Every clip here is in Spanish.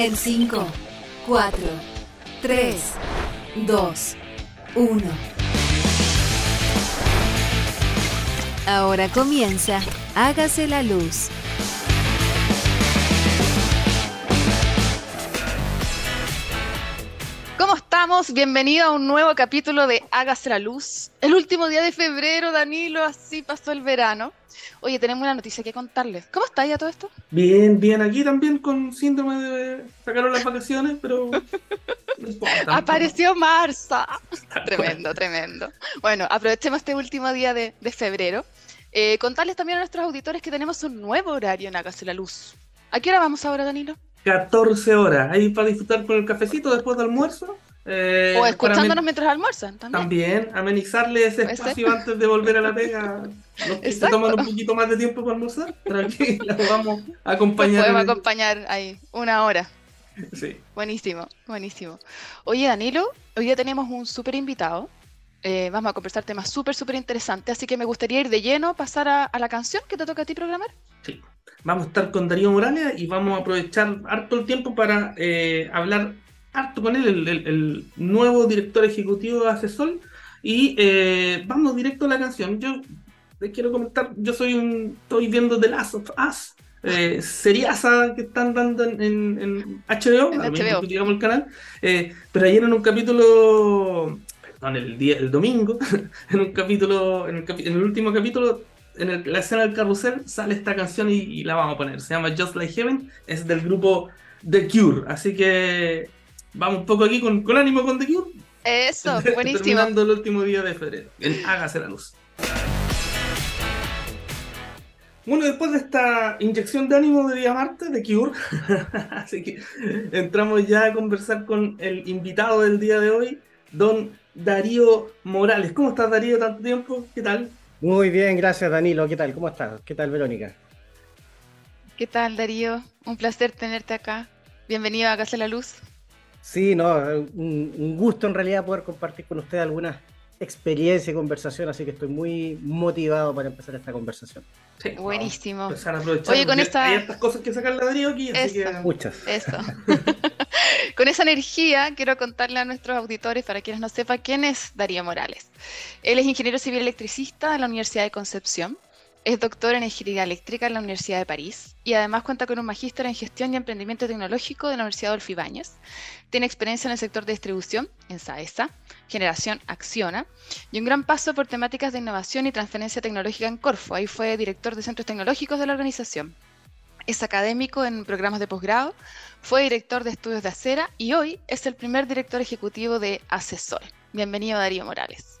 En 5, 4, 3, 2, 1. Ahora comienza Hágase la luz. Estamos? Bienvenido a un nuevo capítulo de Hágase la luz. El último día de febrero, Danilo, así pasó el verano. Oye, tenemos una noticia que contarles. ¿Cómo está ya todo esto? Bien, bien, aquí también con síndrome de sacaron las vacaciones, pero no. Apareció Marza. tremendo, tremendo. Bueno, aprovechemos este último día de, de febrero. Eh, contarles también a nuestros auditores que tenemos un nuevo horario en Hágase la luz. ¿A qué hora vamos ahora, Danilo? 14 horas, ahí para disfrutar con el cafecito después del almuerzo. Eh, o escuchándonos mientras almuerzan también. También, amenizarle ese espacio antes de volver a la pega. Los que se Exacto. toman un poquito más de tiempo para almorzar, la vamos a acompañar. podemos el- acompañar ahí una hora. Sí. Buenísimo, buenísimo. Oye, Danilo, hoy día tenemos un súper invitado. Eh, vamos a conversar temas súper, súper interesantes, así que me gustaría ir de lleno, pasar a, a la canción que te toca a ti programar. Sí. Vamos a estar con Darío Morales y vamos a aprovechar harto el tiempo para eh, hablar harto con él, el, el- el nuevo director ejecutivo de Asesor. Y eh, vamos directo a la canción. Yo les quiero comentar, yo soy un, estoy viendo The Last of Us, eh, seriaza que están dando en, en- en HBO, En HBO. digamos el canal, eh, pero ayer en un capítulo, perdón, el día, el domingo, en un capítulo, en el, capi- en el último capítulo, en el- la escena del carrusel sale esta canción y, y la vamos a poner. Se llama Just Like Heaven, es del grupo The Cure. Así que vamos un poco aquí con, con ánimo con The Cure. Eso, buenísimo. Terminando el último día de febrero. Hágase la luz. Bueno, después de esta inyección de ánimo de día martes de Cure, así que entramos ya a conversar con el invitado del día de hoy, don Darío Morales. ¿Cómo estás, Darío? ¿Tanto tiempo? ¿Qué tal? Muy bien, gracias Danilo. ¿Qué tal? ¿Cómo estás? ¿Qué tal Verónica? ¿Qué tal, Darío? Un placer tenerte acá. Bienvenido a Casa la Luz. Sí, no, un, un gusto en realidad poder compartir con usted algunas experiencias y conversación, así que estoy muy motivado para empezar esta conversación. Sí, Buenísimo. a empezar a aprovechar, Oye, con esta- Hay estas cosas que sacarle a Darío aquí, así que... Muchas. Eso. Con esa energía quiero contarle a nuestros auditores, para quienes no sepan, quién es Darío Morales. Él es ingeniero civil electricista de la Universidad de Concepción, es doctor en ingeniería eléctrica en la Universidad de París y además cuenta con un magíster en gestión y emprendimiento tecnológico de la Universidad Adolfo Ibáñez. Tiene experiencia en el sector de distribución en SAESA, Generación Acciona y un gran paso por temáticas de innovación y transferencia tecnológica en Corfo. Ahí fue director de centros tecnológicos de la organización. Es académico en programas de posgrado fue director de estudios de acera y hoy es el primer director ejecutivo de Asesor. Bienvenido, Darío Morales.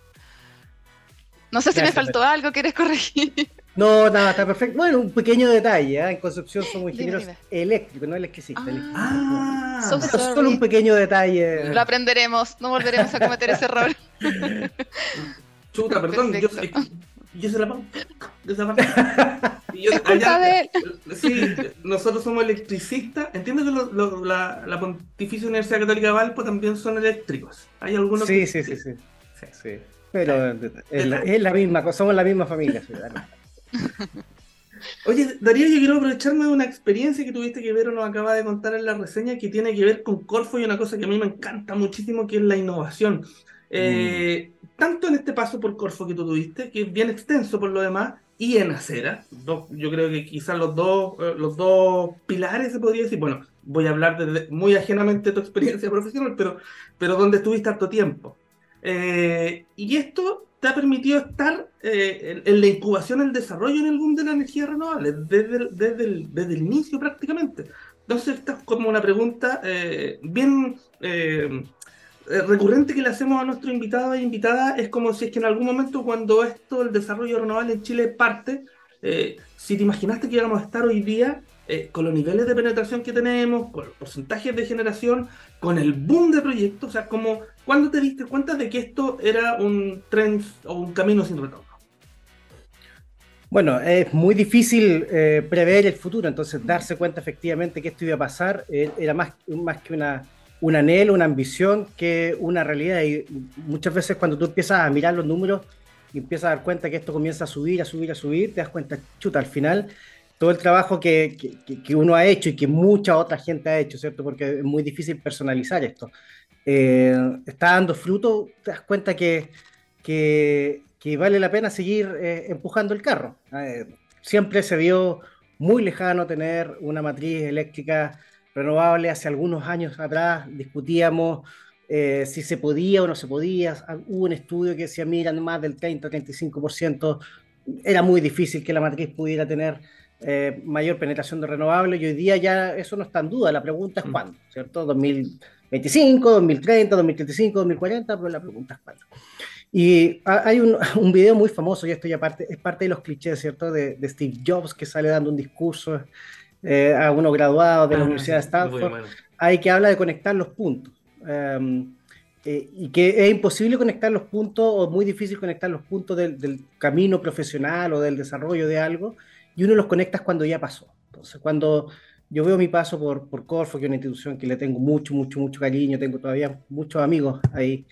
No sé si me faltó algo, ¿quieres corregir? No, nada, está perfecto. Bueno, un pequeño detalle, ¿eh? en Concepción somos Dime, ingenieros eléctricos, no electricistas. Ah. Ah, So Pero solo un pequeño detalle. Lo aprenderemos, no volveremos a cometer ese error. chuta, perdón, yo, yo se la pongo de esa parte. Y yo- Es culpa allá- de él. Sí, nosotros somos electricistas. Entiendo que lo- lo- la, la Pontificia Universidad Católica de Valpo también son eléctricos. ¿Hay algunos Sí, que- sí, sí, sí. Sí. sí. Pero es la, es la misma somos la misma familia. ciudadana. Oye, Darío, yo quiero aprovecharme de una experiencia que tuviste que ver o nos acaba de contar en la reseña que tiene que ver con Corfo y una cosa que a mí me encanta muchísimo, que es la innovación. Eh, Tanto en este paso por Corfo que tú tuviste, que es bien extenso por lo demás, y en Acera, dos- yo creo que quizás los dos, eh, los dos pilares se podría decir, bueno, voy a hablar desde- muy ajenamente de tu experiencia profesional, pero, pero donde estuviste harto tiempo. Eh, y esto te ha permitido estar eh, en, la incubación, el desarrollo en el boom de la energía renovable, desde el, desde el, desde el inicio prácticamente. Entonces, esta es como una pregunta eh, bien eh, recurrente que le hacemos a nuestros invitados e invitadas, es como si es que en algún momento cuando esto, el desarrollo renovable en Chile parte, si te imaginaste que íbamos a estar hoy día con los niveles de penetración que tenemos, con los porcentajes de generación, con el boom de proyectos, o sea, como, ¿cuándo te diste cuenta de que esto era un tren o un camino sin retorno? Bueno, es muy difícil eh, prever el futuro, entonces darse cuenta efectivamente que esto iba a pasar eh, era más, más que una, un anhelo, una ambición, que una realidad. Y muchas veces cuando tú empiezas a mirar los números y empiezas a dar cuenta que esto comienza a subir, a subir, a subir, te das cuenta, chuta, al final todo el trabajo que, que, uno ha hecho y que mucha otra gente ha hecho, ¿cierto? Porque es muy difícil personalizar esto. Eh, está dando fruto, te das cuenta que, que, vale la pena seguir eh, empujando el carro. Eh, siempre se vio muy lejano tener una matriz eléctrica renovable. Hace algunos años atrás discutíamos si se podía o no se podía. Hubo un estudio que decía, mira, más del 30-35%. Era muy difícil que la matriz pudiera tener eh, mayor penetración de renovables y hoy día ya eso no está en duda. La pregunta es mm. cuándo, ¿cierto? 2025, 2030, 2035, 2040, pero la pregunta es cuándo. Y hay un, un, video muy famoso, y esto ya parte, es parte de los clichés, ¿cierto? De, de Steve Jobs que sale dando un discurso eh, a unos graduados de la ah, Universidad de Stanford, hay que habla de conectar los puntos. Em, eh, y que es imposible conectar los puntos o muy difícil conectar los puntos del, del camino profesional o del desarrollo de algo y uno los conectas cuando ya pasó. Entonces, cuando yo veo mi paso por, por Corfo, que es una institución que le tengo mucho, mucho, mucho cariño, tengo todavía muchos amigos ahí,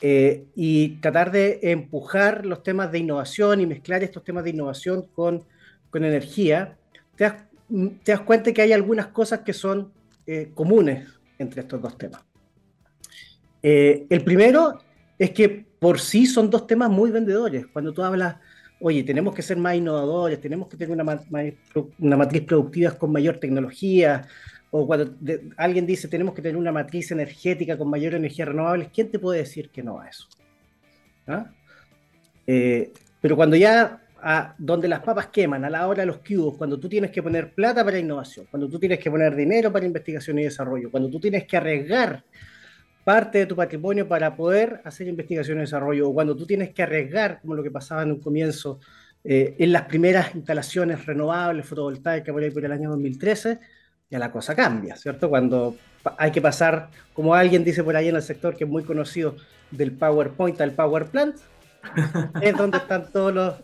eh, y tratar de empujar los temas de innovación y mezclar estos temas de innovación con, con energía, te das, te das, cuenta que hay algunas cosas que son eh, comunes entre estos dos temas. Eh, el primero es que por sí son dos temas muy vendedores. Cuando tú hablas oye, tenemos que ser más innovadores, tenemos que tener una, una matriz productiva con mayor tecnología, o cuando alguien dice tenemos que tener una matriz energética con mayor energía renovable, ¿quién te puede decir que no a eso? ¿Ah? Eh, pero cuando ya a donde las papas queman, a la hora de los cubos, cuando tú tienes que poner plata para innovación, cuando tú tienes que poner dinero para investigación y desarrollo, cuando tú tienes que arriesgar parte de tu patrimonio para poder hacer investigación y desarrollo, o cuando tú tienes que arriesgar, como lo que pasaba en un comienzo, eh, en las primeras instalaciones renovables fotovoltaicas por ahí por el año 2013, ya la cosa cambia, ¿cierto? Cuando hay que pasar, como alguien dice por ahí en el sector que es muy conocido, del PowerPoint al Power Plant, es donde están todos los,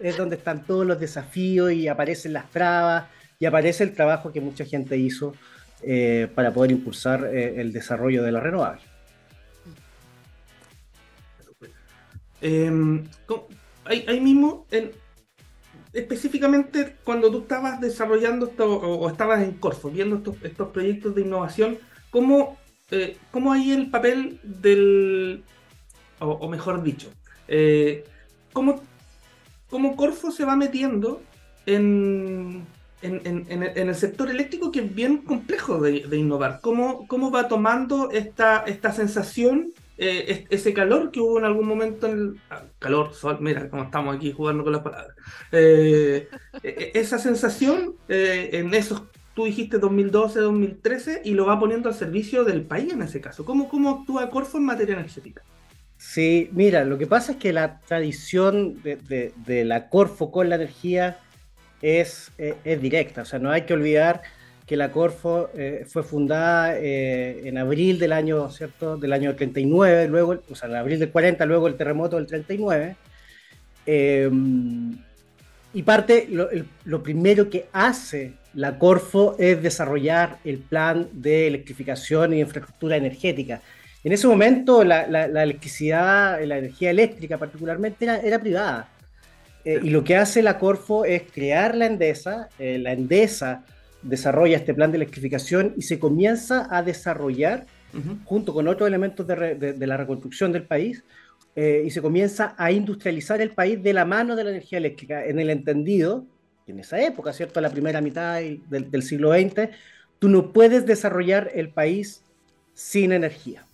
es donde están todos los desafíos y aparecen las trabas y aparece el trabajo que mucha gente hizo eh, para poder impulsar eh, el desarrollo de la renovable. Em, ahí, mismo, específicamente cuando tú estabas desarrollando esto o, estabas en Corfo, viendo estos, proyectos de innovación, ¿cómo, eh, ¿cómo, hay el papel del, o, mejor dicho, eh, ¿cómo, cómo Corfo se va metiendo en, en, el sector eléctrico que es bien complejo de, innovar. ¿Cómo, ¿Cómo, va tomando esta, esta sensación eh, ese calor que hubo en algún momento en el ah, calor, sol, mira cómo estamos aquí jugando con las palabras. Eh, e, e, esa sensación eh, en esos, tú dijiste 2012, 2013, y lo va poniendo al servicio del país en ese caso. ¿Cómo, cómo actúa Corfo en materia energética? Sí, mira, lo que pasa es que la tradición de, de, la Corfo con la energía es, es directa, o sea, no hay que olvidar que la Corfo eh, fue fundada eh, en abril del año, ¿cierto? Del año 39, luego, o sea, en abril del 40, luego el terremoto del 39. Em, y parte, lo, primero que hace la Corfo es desarrollar el plan de electrificación y infraestructura energética. En ese momento la, electricidad, la energía eléctrica particularmente era, privada. Eh, y lo que hace la Corfo es crear la Endesa, la Endesa desarrolla este plan de electrificación y se comienza a desarrollar, junto con otros elementos de, la reconstrucción del país, eh, y se comienza a industrializar el país de la mano de la energía eléctrica, en el entendido, en esa época, ¿cierto? La primera mitad del, siglo XX, tú no puedes desarrollar el país sin energía.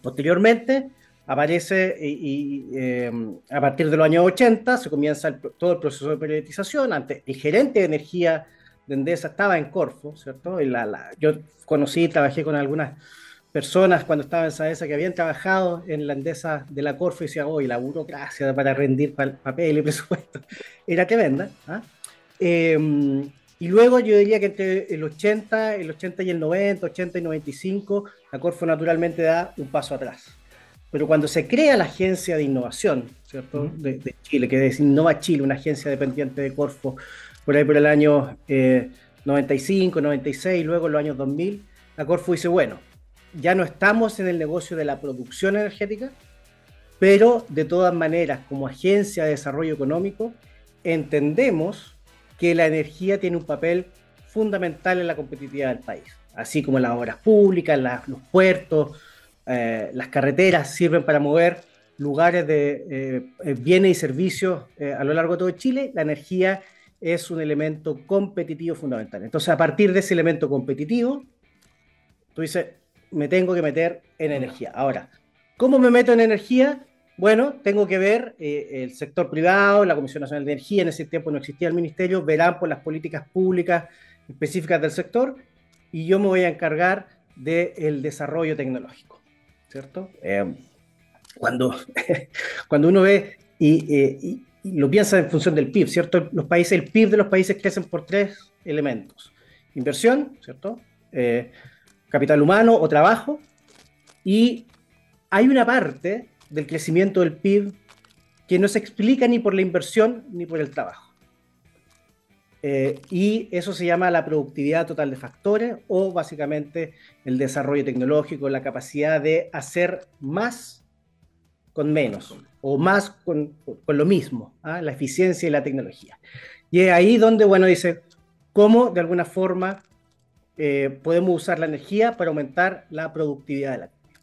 Posteriormente, aparece y, em, a partir de los años 80 se comienza todo el proceso de privatización. Antes, el gerente de energía de Endesa estaba en Corfo, ¿cierto? Y la, yo conocí, trabajé con algunas personas cuando estaba en Saesa que habían trabajado en la Endesa de la Corfo y decían, oh, la burocracia para rendir papel y presupuesto era tremenda. ¿ah? Em, y luego yo diría que entre el 80, el 80 y el 90, 80 y 95, la Corfo naturalmente da un paso atrás. Pero cuando se crea la agencia de innovación, ¿cierto? De, de Chile, que es Innova Chile, una agencia dependiente de Corfo, por ahí por el año 95, eh, 96, luego en los años 2000, la Corfo dice, bueno, ya no estamos en el negocio de la producción energética, pero de todas maneras, como agencia de desarrollo económico, entendemos que la energía tiene un papel fundamental en la competitividad del país, así como las obras públicas, los puertos, eh, las carreteras sirven para mover lugares de eh, eh, bienes y servicios a lo largo de todo Chile, la energía es un elemento competitivo fundamental. Entonces, a partir de ese elemento competitivo, tú dices, me tengo que meter en energía. Ahora, ¿cómo me meto en energía? Bueno, tengo que ver el sector privado, la Comisión Nacional de Energía, en ese tiempo no existía el ministerio, verán por las políticas públicas específicas del sector y yo me voy a encargar del desarrollo tecnológico, ¿cierto? Eh, cuando, cuando uno ve eh, y, lo piensa en función del PIB, ¿cierto? Los países, el PIB de los países crecen por tres elementos. Inversión, ¿cierto? Eh, capital humano o trabajo. Y hay una parte del crecimiento del PIB que no se explica ni por la inversión ni por el trabajo. Eh, y eso se llama la productividad total de factores o básicamente el desarrollo tecnológico, la capacidad de hacer más con menos o más con, con lo mismo, ¿ah? la eficiencia y la tecnología. Y es ahí donde, bueno, dice, cómo de alguna forma eh, podemos usar la energía para aumentar la productividad de la economía.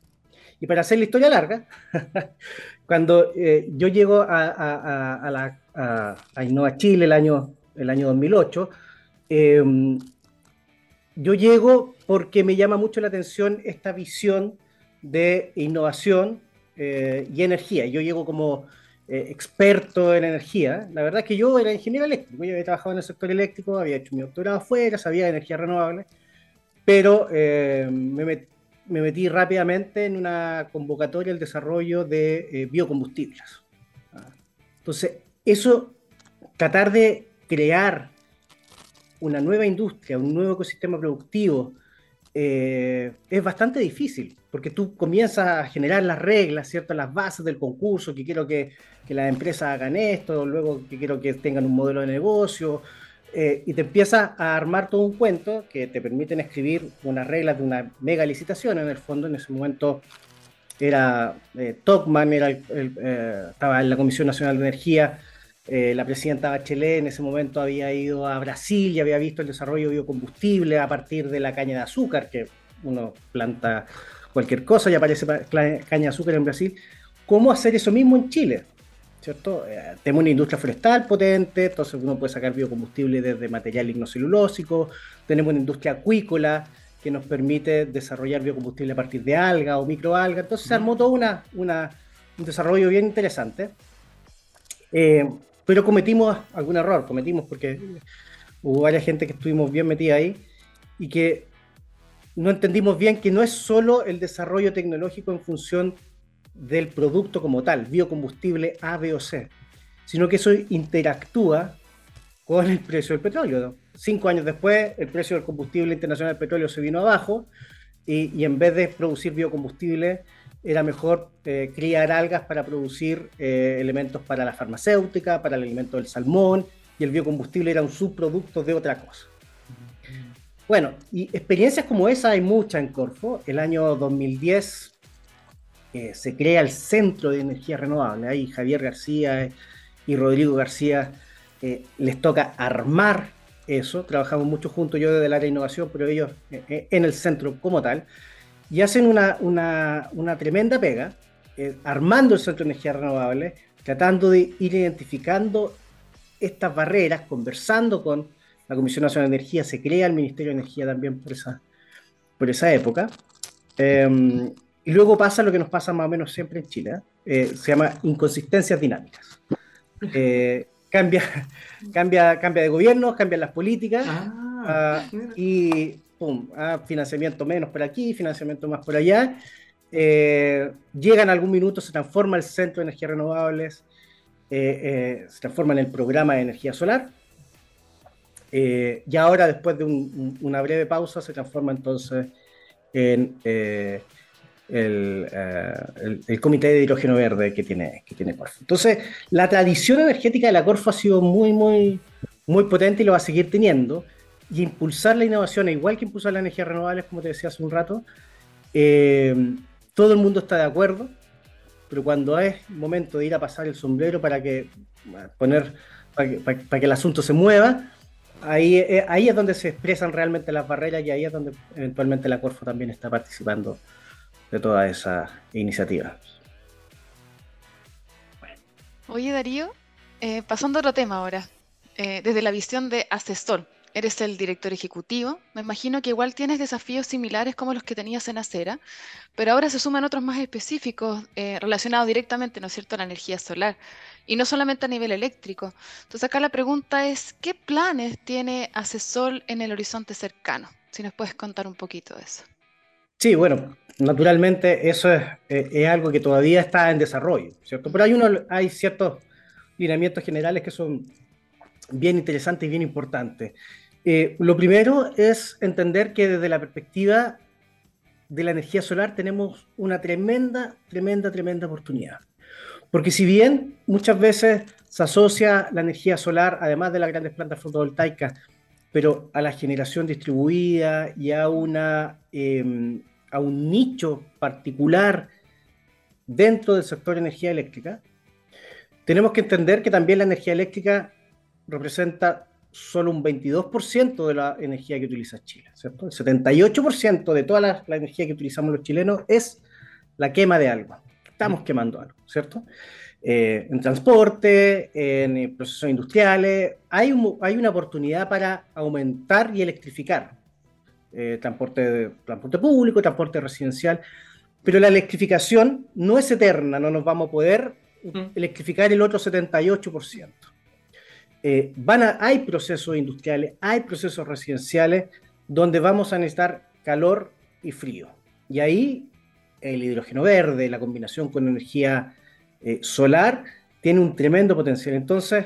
Y para hacer la historia larga, cuando eh, yo llego a, a, a, la, a Innova Chile el año el año 2008. Em, yo llego porque me llama mucho la atención esta visión de innovación eh, y energía. Yo llego como eh, experto en energía. La verdad es que yo era ingeniero eléctrico, yo había trabajado en el sector eléctrico, había hecho mi doctorado afuera, sabía de energía renovable, pero eh, me, metí rápidamente en una convocatoria al desarrollo de biocombustibles. Ah, entonces, eso, tratar de crear una nueva industria, un nuevo ecosistema productivo, eh, es bastante difícil, porque tú comienzas a generar las reglas, ¿cierto? las bases del concurso, que quiero que, que las empresas hagan esto, luego que quiero que tengan un modelo de negocio, eh, y te empiezas a armar todo un cuento que te permiten escribir unas reglas de una mega licitación, en el fondo, en ese momento era eh, Tocman, era estaba en la Comisión Nacional de Energía, eh, la presidenta Bachelet en ese momento había ido a Brasil y había visto el desarrollo de biocombustible a partir de la caña de azúcar, que uno planta cualquier cosa y aparece caña de azúcar en Brasil. ¿Cómo hacer eso mismo en Chile? ¿Cierto? Eh, tenemos una industria forestal potente, entonces uno puede sacar biocombustible desde material lignocelulósico, tenemos una industria acuícola que nos permite desarrollar biocombustible a partir de alga o microalga, entonces se armó todo una, un desarrollo bien interesante. Eh, pero cometimos algún error, cometimos porque hubo varias gente que estuvimos bien metida ahí y que no entendimos bien que no es solo el desarrollo tecnológico en función del producto como tal, biocombustible A, B o C, sino que eso interactúa con el precio del petróleo. Cinco años después, el precio del combustible internacional del petróleo se vino abajo y, y en vez de producir biocombustible, era mejor eh, criar algas para producir eh, elementos para la farmacéutica, para el alimento del salmón, y el biocombustible era un subproducto de otra cosa. Bueno, y experiencias como esa hay muchas en Corfo. El año 2010 eh, se crea el Centro de Energía Renovable. Ahí Javier García y Rodrigo García les toca armar eso. Trabajamos mucho juntos, yo desde el área de innovación, pero ellos en el centro como tal y hacen una, una, una tremenda pega, eh, armando el Centro de Energía Renovable, tratando de ir identificando estas barreras, conversando con la Comisión Nacional de Energía, se crea el Ministerio de Energía también por esa, por esa época. Em, y luego pasa lo que nos pasa más o menos siempre en Chile, ¿eh? Eh, se llama inconsistencias dinámicas. cambia, cambia, cambia de gobierno, cambian las políticas ah, ah, y pum, ah, financiamiento menos por aquí, financiamiento más por allá. Eh, llega en algún minuto, se transforma el Centro de Energías Renovables, eh, eh, se transforma en el programa de energía solar. y ahora, después de una breve pausa, se transforma entonces en el, Comité de Hidrógeno Verde que tiene, que tiene Corfo. Entonces, la tradición energética de la Corfo ha sido muy, muy, muy potente y lo va a seguir teniendo y impulsar la innovación, igual que impulsar las energías renovables, como te decía hace un rato, eh, todo el mundo está de acuerdo, pero cuando es momento de ir a pasar el sombrero para que poner para que, el asunto se mueva, ahí, eh, ahí es donde se expresan realmente las barreras y ahí es donde eventualmente la Corfo también está participando de todas esas iniciativas. Oye Darío, eh, pasando a otro tema ahora, desde la visión de asesor, eres el director ejecutivo, me imagino que igual tienes desafíos similares como los que tenías en Acera, pero ahora se suman otros más específicos eh, relacionados directamente, ¿no es cierto?, a la energía solar y no solamente a nivel eléctrico. Entonces acá la pregunta es, ¿qué planes tiene Asesor en el horizonte cercano? Si nos puedes contar un poquito de eso. Sí, bueno, naturalmente eso es, es algo que todavía está en desarrollo, ¿cierto? Pero hay, uno, hay ciertos lineamientos generales que son bien interesantes y bien importantes. Eh, lo primero es entender que desde la perspectiva de la energía solar tenemos una tremenda, tremenda, tremenda oportunidad. Porque si bien muchas veces se asocia la energía solar, además de las grandes plantas fotovoltaicas, pero a la generación distribuida y a, una, em, a un nicho particular dentro del sector energía eléctrica, tenemos que entender que también la energía eléctrica representa solo un 22% de la energía que utiliza Chile, ¿cierto? El 78% de toda la, energía que utilizamos los chilenos es la quema de algo. Estamos quemando algo, ¿cierto? Eh, en transporte, en procesos industriales, hay, hay una oportunidad para aumentar y electrificar eh, transporte, transporte público, transporte residencial, pero la electrificación no es eterna, no nos vamos a poder electrificar el otro 78%. Eh, van a, hay procesos industriales, hay procesos residenciales donde vamos a necesitar calor y frío. Y ahí el hidrógeno verde, la combinación con energía eh, solar, tiene un tremendo potencial. Entonces,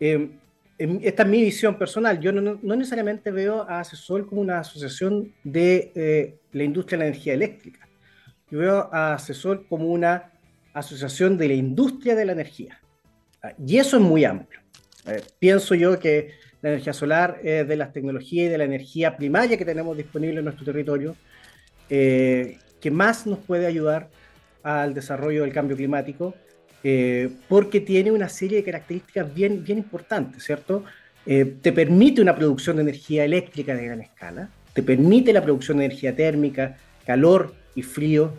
eh, esta es mi visión personal. Yo no, necesariamente veo a Asesor como una asociación de la industria de la energía eléctrica. Yo veo a Asesor como una asociación de la industria de la energía. Ah, y eso es muy amplio. Pienso yo que la energía solar es de las tecnologías y de la energía primaria que tenemos disponible en nuestro territorio, eh, que más nos puede ayudar al desarrollo del cambio climático, eh, porque tiene una serie de características bien, bien importantes, ¿cierto? Eh, te permite una producción de energía eléctrica de gran escala, te permite la producción de energía térmica, calor y frío,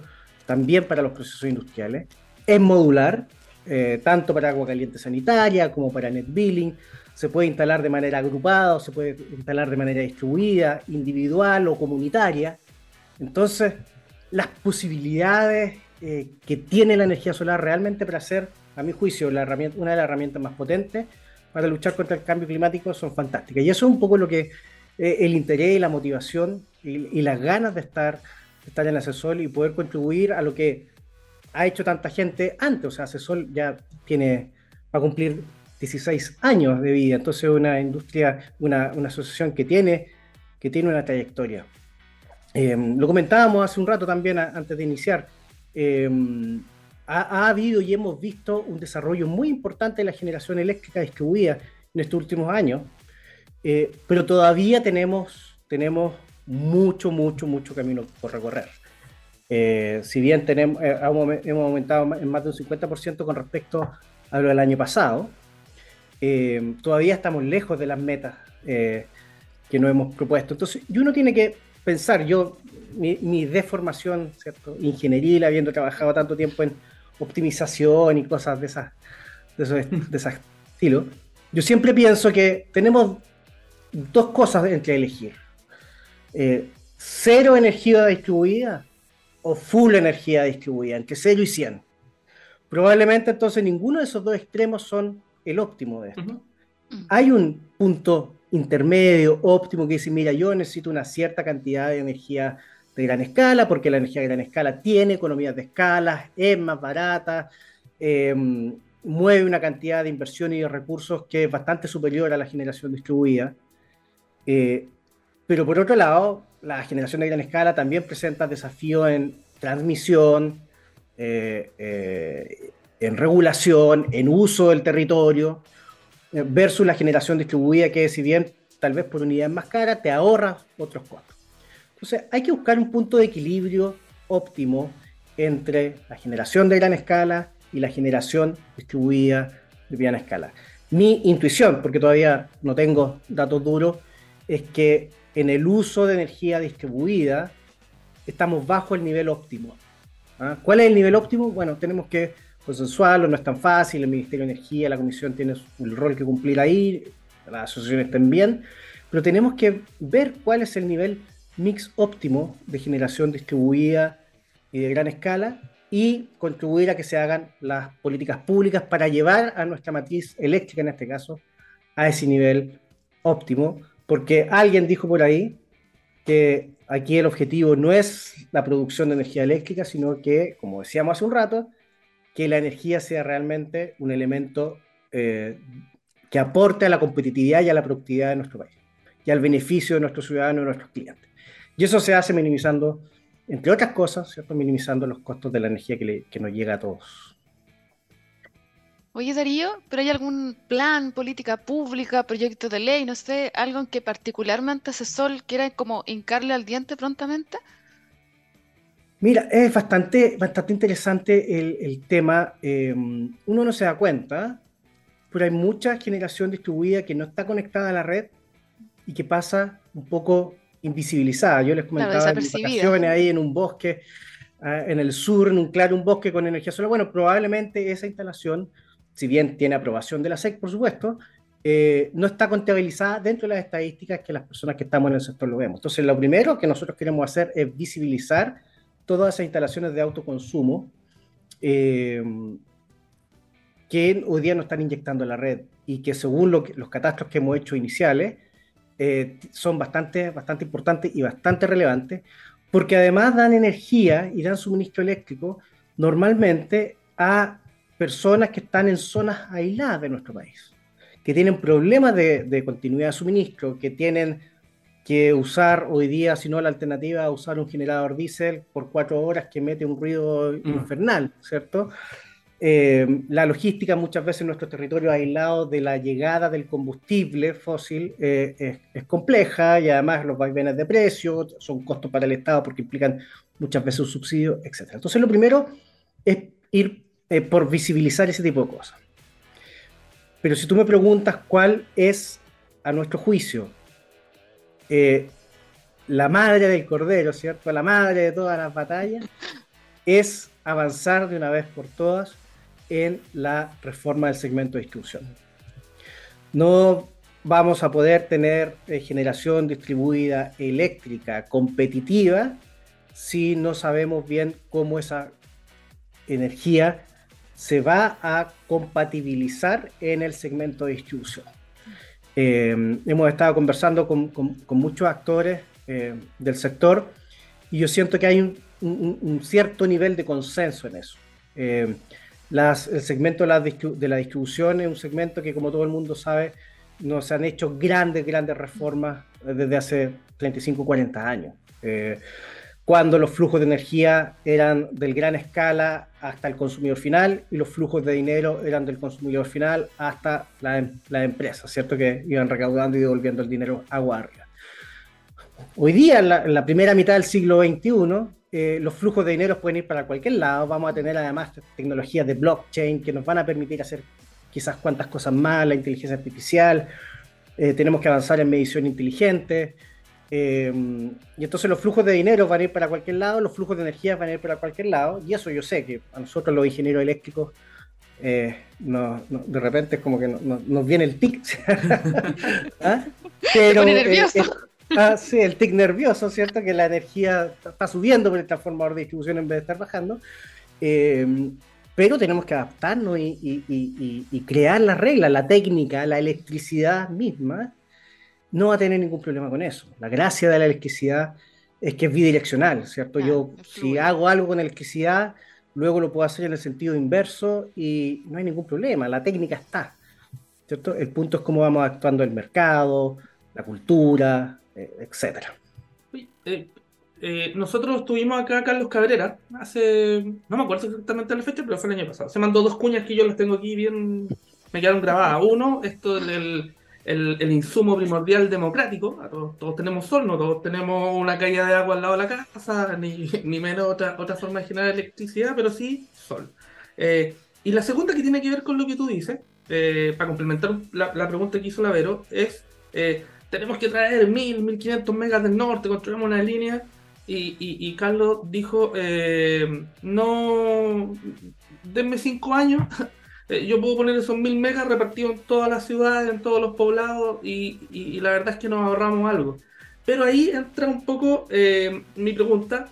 también para los procesos industriales, es modular, eh, tanto para agua caliente sanitaria como para net billing. Se puede instalar de manera agrupada se puede instalar de manera distribuida, individual o comunitaria. Entonces, las posibilidades eh, que tiene la energía solar realmente para ser, a mi juicio, la una de las herramientas más potentes para luchar contra el cambio climático son fantásticas. Y eso es un poco lo que eh, el interés y la motivación y, las ganas de estar, de estar en asesor y poder contribuir a lo que ha hecho tanta gente antes. O sea, Asesor ya tiene, va a cumplir 16 años de vida. Entonces, una industria, una, asociación que tiene, que tiene una trayectoria. Em, lo comentábamos hace un rato también antes de iniciar. Em, ha, habido y hemos visto un desarrollo muy importante de la generación eléctrica distribuida en estos últimos años, eh, pero todavía tenemos, tenemos mucho, mucho, mucho camino por recorrer. Eh, si bien tenemos, eh, hemos aumentado en más de un 50% con respecto a lo del año pasado, eh, todavía estamos lejos de las metas que nos hemos propuesto. Entonces, uno tiene que pensar, yo, mi, deformación, ¿cierto? Ingenieril, habiendo trabajado tanto tiempo en optimización y cosas de esas, de esos, de esas estilo, yo siempre pienso que tenemos dos cosas entre elegir. cero energía distribuida o full energía distribuida, entre 0 y 100. Probablemente entonces ninguno de esos dos extremos son el óptimo de esto. Hay un punto intermedio, óptimo, que dice, mira, yo necesito una cierta cantidad de energía de gran escala, porque la energía de gran escala tiene economías de escala, es más barata, em, mueve una cantidad de inversión y de recursos que es bastante superior a la generación distribuida. Eh, pero por otro lado, la generación de gran escala también presenta desafíos en transmisión, eh, eh, en regulación, en uso del territorio, eh, versus la generación distribuida que si bien tal vez por unidad más cara, te ahorra otros costos. Entonces hay que buscar un punto de equilibrio óptimo entre la generación de gran escala y la generación distribuida de gran escala. Mi intuición, porque todavía no tengo datos duros, es que en el uso de energía distribuida estamos bajo el nivel óptimo. ¿ah? ¿Cuál es el nivel óptimo? Bueno, tenemos que consensuarlo, no es tan fácil, el Ministerio de Energía, la Comisión tiene el rol que cumplir ahí, las asociaciones también, pero tenemos que ver cuál es el nivel mix óptimo de generación distribuida y de gran escala y contribuir a que se hagan las políticas públicas para llevar a nuestra matriz eléctrica, en este caso, a ese nivel óptimo, porque alguien dijo por ahí que aquí el objetivo no es la producción de energía eléctrica, sino que, como decíamos hace un rato, que la energía sea realmente un elemento eh, que aporte a la competitividad y a la productividad de nuestro país y al beneficio de nuestros ciudadanos y nuestros clientes. Y eso se hace minimizando entre otras cosas, ¿cierto? minimizando los costos de la energía que, nos llega a todos. Oye Darío, ¿pero hay algún plan, política pública, proyecto de ley, no sé, algo en que particularmente Asesor quiera como hincarle al diente prontamente? Mira, es bastante, bastante interesante el, tema. Eh, uno no se da cuenta, pero hay mucha generación distribuida que no está conectada a la red y que pasa un poco invisibilizada. Yo les comentaba en vacaciones ahí en un bosque, ah, en el sur, en un claro, un bosque con energía solar. Bueno, probablemente esa instalación, si bien tiene aprobación de la SEC, por supuesto, eh, no está contabilizada dentro de las estadísticas que las personas que estamos en el sector lo vemos. Entonces, lo primero que nosotros queremos hacer es visibilizar todas esas instalaciones de autoconsumo eh, que hoy día no están inyectando la red y que según los catastros que hemos hecho iniciales, eh, son bastante, bastante importantes y bastante relevantes, porque además dan energía y dan suministro eléctrico normalmente a personas que están en zonas aisladas de nuestro país, que tienen problemas de, continuidad de suministro, que tienen que usar hoy día, si no la alternativa, usar un generador diésel por cuatro horas que mete un ruido mm. infernal, ¿cierto? Eh, la logística muchas veces en nuestro territorio aislado de la llegada del combustible fósil eh, es, compleja y además los vaivenes de precio son costos para el Estado porque implican muchas veces un subsidio, etc. Entonces lo primero es ir eh, por visibilizar ese tipo de cosas. Pero si tú me preguntas cuál es, a nuestro juicio, la madre del cordero, ¿cierto? La madre de todas las batallas, es avanzar de una vez por todas en la reforma del segmento de distribución. No vamos a poder tener eh, generación distribuida eléctrica competitiva si no sabemos bien cómo esa energía se va a compatibilizar en el segmento de distribución. Eh, hemos estado conversando con, muchos actores eh, del sector y yo siento que hay un, cierto nivel de consenso en eso el segmento de la, distribución es un segmento que, como todo el mundo sabe, nos han hecho grandes, grandes reformas desde hace 35, 40 años. Cuando los flujos de energía eran del gran escala hasta el consumidor final y los flujos de dinero eran del consumidor final hasta la, la empresa, ¿cierto? Que iban recaudando y devolviendo el dinero a arriba. Hoy día, en la primera mitad del siglo XXI, eh, los flujos de dinero pueden ir para cualquier lado. Vamos a tener además tecnologías de blockchain que nos van a permitir hacer quizás cuantas cosas más, la inteligencia artificial. Eh, tenemos que avanzar en medición inteligente. Eh, y entonces los flujos de dinero van a ir para cualquier lado, los flujos de energía van a ir para cualquier lado. Y eso yo sé que a nosotros los ingenieros eléctricos de repente es como que nos viene el tic. ¿Ah? Pero, Ah, sí, el tic nervioso, ¿cierto? Que la energía está subiendo por el transformador de distribución en vez de estar bajando. Eh, pero tenemos que adaptarnos y, crear las reglas, la técnica, la electricidad misma, no va a tener ningún problema con eso. La gracia de la electricidad es que es bidireccional, ¿cierto? Yo, si hago algo con electricidad, luego lo puedo hacer en el sentido inverso y no hay ningún problema, la técnica está, ¿cierto? El punto es cómo vamos actuando el mercado, la cultura, eh, etcétera. Eh, eh, nosotros estuvimos acá Carlos Cabrera hace, no me acuerdo exactamente la fecha, pero fue el año pasado. Se mandó dos cuñas que yo las tengo aquí bien, me quedaron grabadas. Uno, esto del el, insumo primordial democrático. Todos, tenemos sol, no todos tenemos una caída de agua al lado de la casa, ni, ni menos otra, otra forma de generar electricidad, pero sí sol. y la segunda que tiene que ver con lo que tú dices, eh, para complementar la, pregunta que hizo la Vero, es, eh, tenemos que traer 1000, 1500 megas del norte, construimos una línea, y, Carlos dijo, eh, no, denme 5 años, yo puedo poner esos 1000 megas repartidos en todas las ciudades, en todos los poblados, y, la verdad es que nos ahorramos algo. Pero ahí entra un poco mi pregunta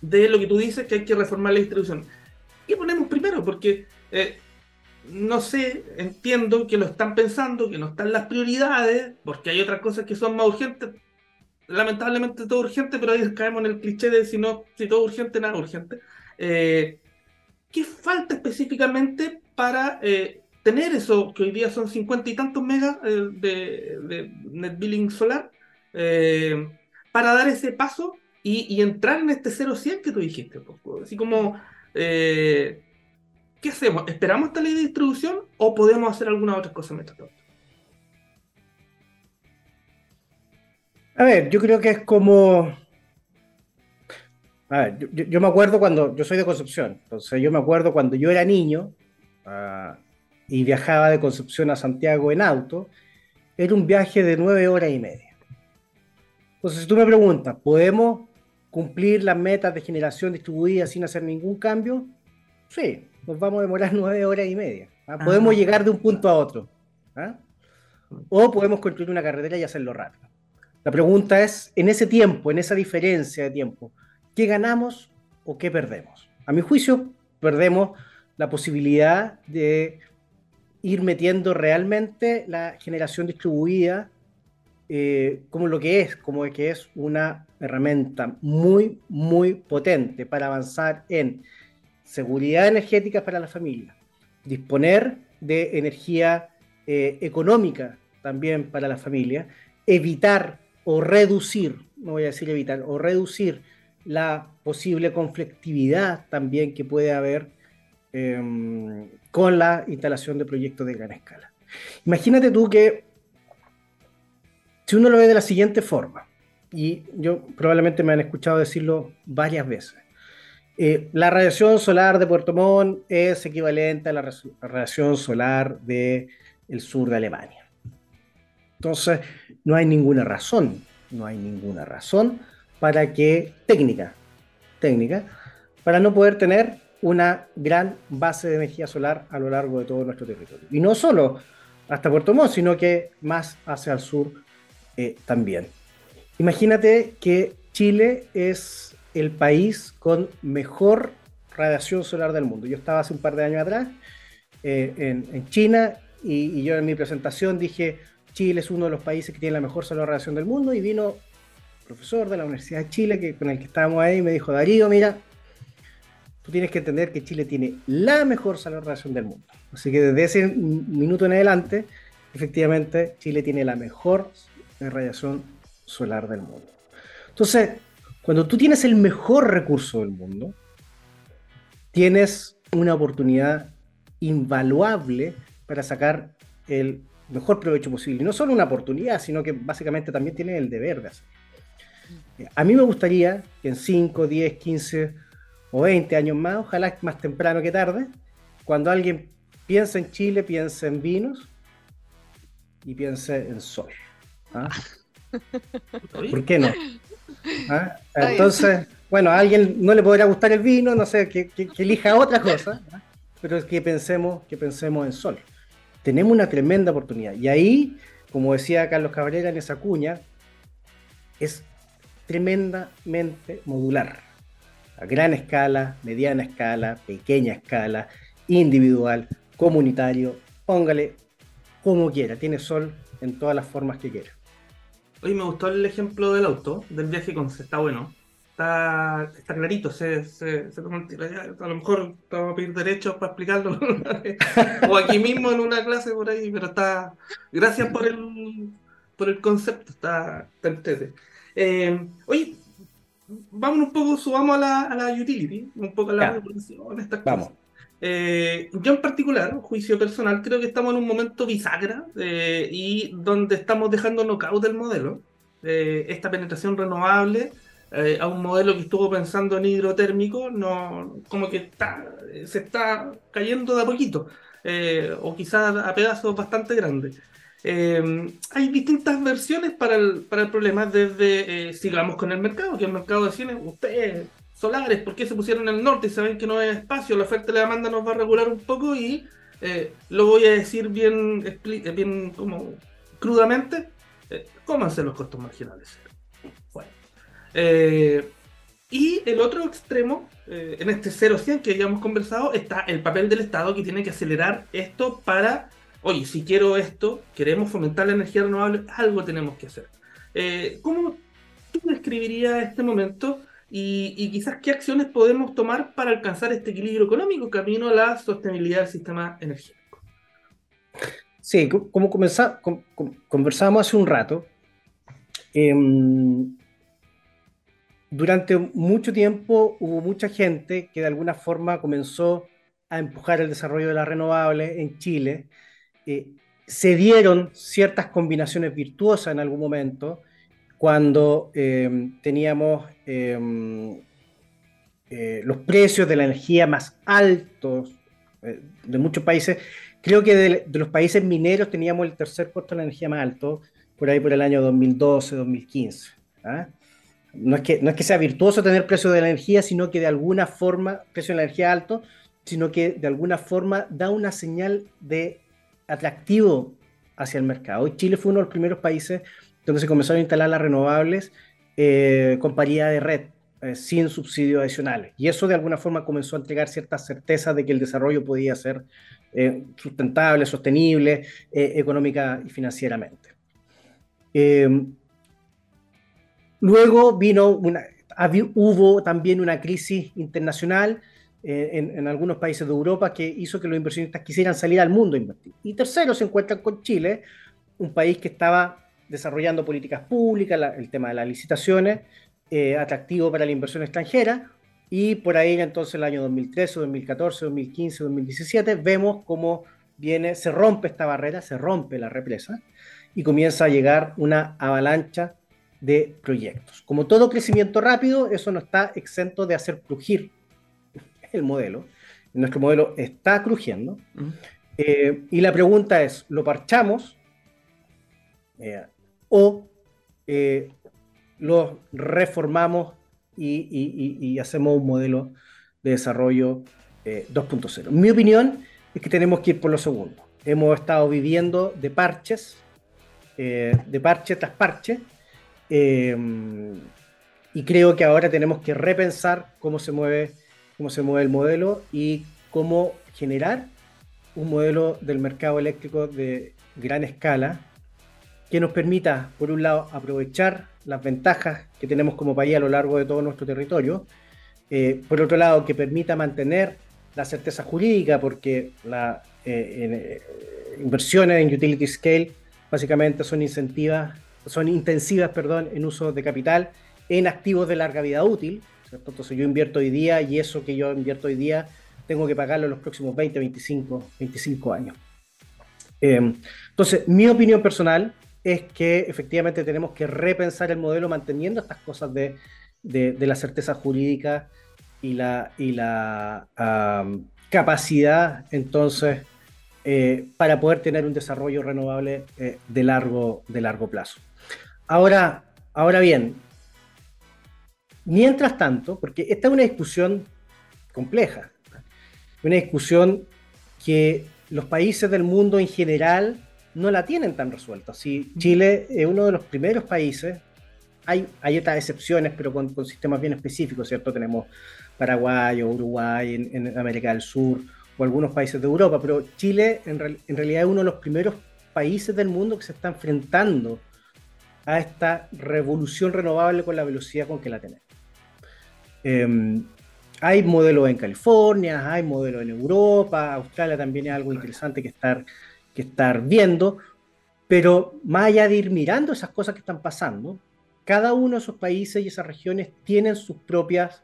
de lo que tú dices, que hay que reformar la distribución. ¿Qué ponemos primero? Porque no sé, entiendo que lo están pensando, que no están las prioridades, porque hay otras cosas que son más urgentes. Lamentablemente todo urgente, pero ahí caemos en el cliché de si no, si todo urgente, nada urgente. Eh, ¿Qué falta específicamente para eh, tener eso, que hoy día son cincuenta y tantos megas eh, de, net billing solar, para dar ese paso y, entrar en este 0-100 que tú dijiste? Así como ¿qué hacemos? ¿Esperamos esta ley de distribución o podemos hacer alguna otra cosa mientras tanto? A ver, yo creo que es como. A ver, yo, me acuerdo cuando. Yo soy de Concepción, entonces yo me acuerdo cuando yo era niño y viajaba de Concepción a Santiago en auto, era un viaje de nueve horas y media. Entonces, si tú me preguntas, ¿podemos cumplir las metas de generación distribuida sin hacer ningún cambio? Sí, nos vamos a demorar nueve horas y media. ¿ah? Podemos llegar de un punto a otro. ¿ah? O podemos construir una carretera y hacerlo rápido. La pregunta es, en ese tiempo, en esa diferencia de tiempo, ¿qué ganamos o qué perdemos? A mi juicio, perdemos la posibilidad de ir metiendo realmente la generación distribuida eh, como lo que es, como que es una herramienta muy, muy potente para avanzar en seguridad energética para la familia, disponer de energía eh, económica también para la familia, evitar o reducir, no voy a decir evitar, o reducir la posible conflictividad también que puede haber em, con la instalación de proyectos de gran escala. Imagínate tú que si uno lo ve de la siguiente forma, y yo probablemente me han escuchado decirlo varias veces, eh, la radiación solar de Puerto Montt es equivalente a la radiación solar del el sur de Alemania. Entonces, no hay ninguna razón, no hay ninguna razón para que, técnica, técnica, para no poder tener una gran base de energía solar a lo largo de todo nuestro territorio. Y no solo hasta Puerto Montt, sino que más hacia el sur eh, también. Imagínate que Chile es el país con mejor radiación solar del mundo. Yo estaba hace un par de años atrás eh, en, China y, yo en mi presentación dije, Chile es uno de los países que tiene la mejor solar radiación del mundo y vino profesor de la Universidad de Chile que, con el que estábamos ahí y me dijo, Darío, mira, tú tienes que entender que Chile tiene la mejor solar radiación del mundo. Así que desde ese minuto en adelante, efectivamente, Chile tiene la mejor radiación solar del mundo. Entonces, cuando tú tienes el mejor recurso del mundo, tienes una oportunidad invaluable para sacar el mejor provecho posible. Y no solo una oportunidad, sino que básicamente también tienes el deber de hacerlo. A mí me gustaría que en 5, 10, 15 o 20 años más, ojalá más temprano que tarde, cuando alguien piense en Chile, piense en vinos y piense en sol. ¿ah? ¿Por qué no? ¿Ah? Entonces, bueno, a alguien no le podrá gustar el vino, no sé, que, elija otra cosa, ¿ah? pero que pensemos, que pensemos en sol. Tenemos una tremenda oportunidad. Y ahí, como decía Carlos Cabrera en esa cuña, es tremendamente modular. A gran escala, mediana escala, pequeña escala, individual, comunitario, póngale como quiera. Tiene sol en todas las formas que quiera. Oye, me gustó el ejemplo del auto, del viaje con está bueno. Está, está clarito, se, se, se A lo mejor vamos a pedir derechos para explicarlo. o aquí mismo en una clase por ahí, pero está. Gracias por el, por el concepto, está, está eh, oye, vamos un poco, subamos a la, a la utility, un poco a la regulación, estas vamos. Eh, yo en particular, juicio personal, creo que estamos en un momento bisagra eh, y donde estamos dejando knockout del modelo, eh, esta penetración renovable a un modelo que estuvo pensando en hidrotérmico, no, como que está, se está cayendo de a poquito. eh, o quizás a pedazos bastante grandes. Eh, hay distintas versiones para el, para el problema, desde sigamos con el mercado, que el mercado decide, ustedes, solares, ¿por qué se pusieron en el norte saben que no hay espacio? La oferta y la demanda nos va a regular un poco y lo voy a decir bien, bien como crudamente, cómanse los costos marginales. Bueno. Y el otro extremo, eh, en este 0-100 que ya hemos conversado, está el papel del Estado que tiene que acelerar esto para, oye, si quiero esto, queremos fomentar la energía renovable, algo tenemos que hacer. Eh, ¿Cómo tú describirías este momento y, quizás qué acciones podemos tomar para alcanzar este equilibrio económico camino a la sostenibilidad del sistema energético? Sí, como conversamos hace un rato, eh, durante mucho tiempo hubo mucha gente que de alguna forma comenzó a empujar el desarrollo de las renovables en Chile. Eh, se dieron ciertas combinaciones virtuosas en algún momento cuando eh, teníamos em, eh, los precios de la energía más altos de muchos países. Creo que de, de, los países mineros teníamos el tercer costo de la energía más alto por ahí por el año 2012, 2015. ¿ah? no es, que, no es que sea virtuoso tener precio de la energía, sino que de alguna forma, precio de la energía alto, sino que de alguna forma da una señal de atractivo hacia el mercado. Y Chile fue uno de los primeros países donde se comenzaron a instalar las renovables eh, con paridad de red, eh, sin subsidios adicionales. Y eso de alguna forma comenzó a entregar ciertas certezas de que el desarrollo podía ser eh, sustentable, sostenible, económica y financieramente. Luego vino una, hubo también una crisis internacional eh, en, algunos países de Europa que hizo que los inversionistas quisieran salir al mundo a invertir. Y tercero, se encuentran con Chile, un país que estaba desarrollando políticas públicas, el tema de las licitaciones, eh, atractivo para la inversión extranjera. Y por ahí, entonces, el año 2013, 2014, 2015, 2017, vemos cómo viene, se rompe esta barrera, se rompe la represa y comienza a llegar una avalancha de proyectos. Como todo crecimiento rápido, eso no está exento de hacer crujir el modelo. Nuestro modelo está crujiendo. Eh, y la pregunta es, ¿lo parchamos eh, o eh, lo reformamos y, hacemos un modelo de desarrollo 2.0? Mi opinión es que tenemos que ir por lo segundo. Hemos estado viviendo de parches, de parche tras parche, y creo que ahora tenemos que repensar cómo se mueve, cómo se mueve el modelo y cómo generar un modelo del mercado eléctrico de gran escala que nos permita, por un lado, aprovechar las ventajas que tenemos como país a lo largo de todo nuestro territorio, eh, por otro lado, que permita mantener la certeza jurídica, porque las eh, eh, inversiones en utility scale básicamente son incentivas son intensivas, perdón, en uso de capital en activos de larga vida útil. Entonces yo invierto hoy día y eso que yo invierto hoy día tengo que pagarlo en los próximos 20, 25, 25 años. Em, entonces, mi opinión personal es que efectivamente tenemos que repensar el modelo manteniendo estas cosas de, de, la certeza jurídica y la, y la capacidad entonces eh, para poder tener un desarrollo renovable eh, de, largo, de largo plazo. Ahora, ahora bien, mientras tanto, porque esta es una discusión compleja, una discusión que los países del mundo en general no la tienen tan resuelta. Si Chile es uno de los primeros países, hay, hay otras excepciones, pero con, sistemas bien específicos, ¿cierto? Tenemos Paraguay o Uruguay en, América del Sur o algunos países de Europa, pero Chile en, en realidad es uno de los primeros países del mundo que se está enfrentando a esta revolución renovable con la velocidad con que la tenemos. Em, hay modelos en California, hay modelos en Europa, Australia también es algo interesante que estar, que estar viendo, pero más allá de ir mirando esas cosas que están pasando, cada uno de esos países y esas regiones tienen sus propias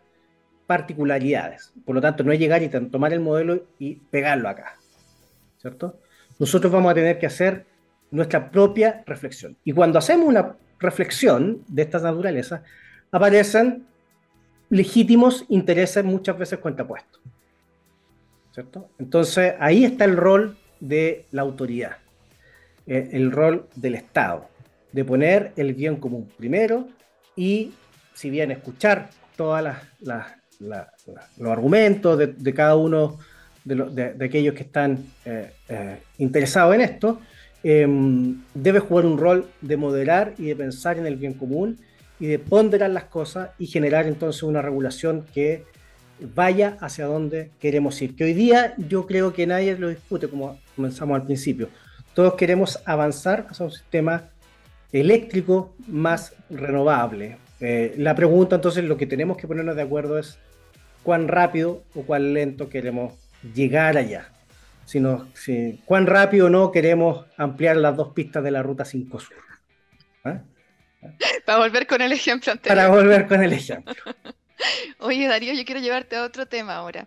particularidades. Por lo tanto, no es llegar y tomar el modelo y pegarlo acá. ¿Cierto? Nosotros vamos a tener que hacer nuestra propia reflexión. Y cuando hacemos una reflexión de estas naturalezas, aparecen legítimos intereses muchas veces contrapuestos. ¿cierto? Entonces ahí está el rol de la autoridad, eh, el rol del Estado, de poner el bien común primero y, si bien escuchar todos los argumentos de, cada uno de, aquellos que están eh, eh, interesados en esto, em, debe jugar un rol de moderar y de pensar en el bien común y de ponderar las cosas y generar entonces una regulación que vaya hacia donde queremos ir. Que hoy día yo creo que nadie lo discute, como comenzamos al principio. Todos queremos avanzar hacia un sistema eléctrico más renovable. Eh, la pregunta entonces, lo que tenemos que ponernos de acuerdo es cuán rápido o cuán lento queremos llegar allá. Sino, si, cuán rápido o no queremos ampliar las dos pistas de la ruta 5 Sur. ¿Ah? Para volver con el ejemplo anterior. Para volver con el ejemplo. Oye, Darío, yo quiero llevarte a otro tema ahora.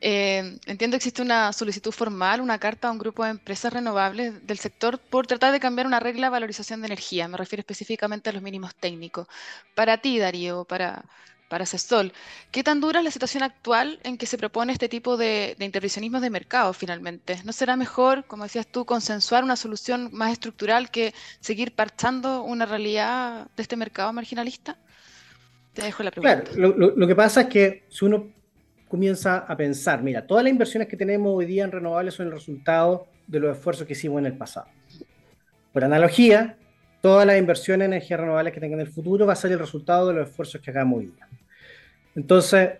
Eh, entiendo que existe una solicitud formal, una carta a un grupo de empresas renovables del sector por tratar de cambiar una regla de valorización de energía. Me refiero específicamente a los mínimos técnicos. Para ti, Darío, para, para CESOL, ¿qué tan dura es la situación actual en que se propone este tipo de, de intervencionismo de mercado finalmente? ¿No será mejor, como decías tú, consensuar una solución más estructural que seguir parchando una realidad de este mercado marginalista? Te dejo la pregunta. Claro, lo, que pasa es que si uno comienza a pensar, mira, todas las inversiones que tenemos hoy día en renovables son el resultado de los esfuerzos que hicimos en el pasado. Por analogía, todas las inversiones en energías renovables que tengan en el futuro va a ser el resultado de los esfuerzos que hagamos hoy día. Entonces,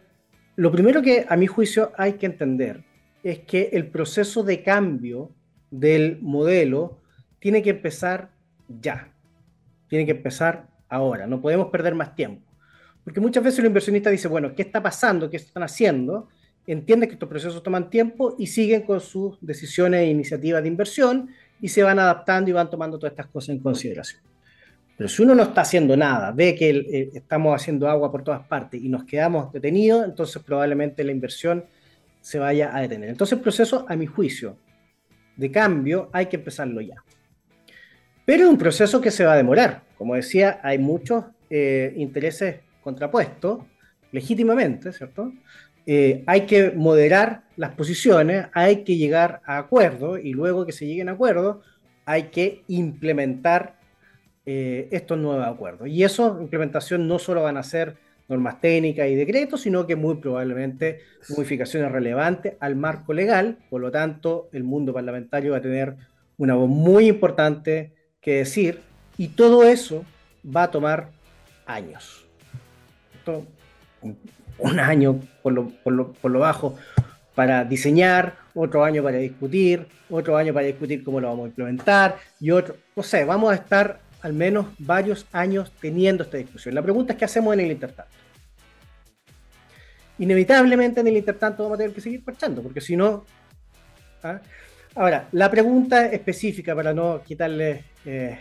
lo primero que a mi juicio hay que entender es que el proceso de cambio del modelo tiene que empezar ya, tiene que empezar ahora, no podemos perder más tiempo. Porque muchas veces el inversionista dice, bueno, ¿qué está pasando? ¿Qué están haciendo? Entiende que estos procesos toman tiempo y siguen con sus decisiones e iniciativas de inversión y se van adaptando y van tomando todas estas cosas en consideración. Pero si uno no está haciendo nada, ve que eh, estamos haciendo agua por todas partes y nos quedamos detenidos, entonces probablemente la inversión se vaya a detener. Entonces el proceso, a mi juicio, de cambio hay que empezarlo ya. Pero es un proceso que se va a demorar. Como decía, hay muchos eh, intereses contrapuesto, legítimamente, ¿cierto? Eh, hay que moderar las posiciones, hay que llegar a acuerdos y luego que se lleguen a acuerdos hay que implementar eh, estos nuevos acuerdos. Y eso, implementación, no solo van a ser normas técnicas y decretos, sino que muy probablemente modificaciones relevantes al marco legal. Por lo tanto, el mundo parlamentario va a tener una voz muy importante que decir y todo eso va a tomar años un año por lo, por lo, bajo para diseñar, otro año para discutir, otro año para discutir cómo lo vamos a implementar y otro, no sé, vamos a estar al menos varios años teniendo esta discusión. La pregunta es qué hacemos en el intertanto. Inevitablemente en el intertanto vamos a tener que seguir parchando, porque si no... ¿ah? Ahora, la pregunta específica para no quitarle, eh,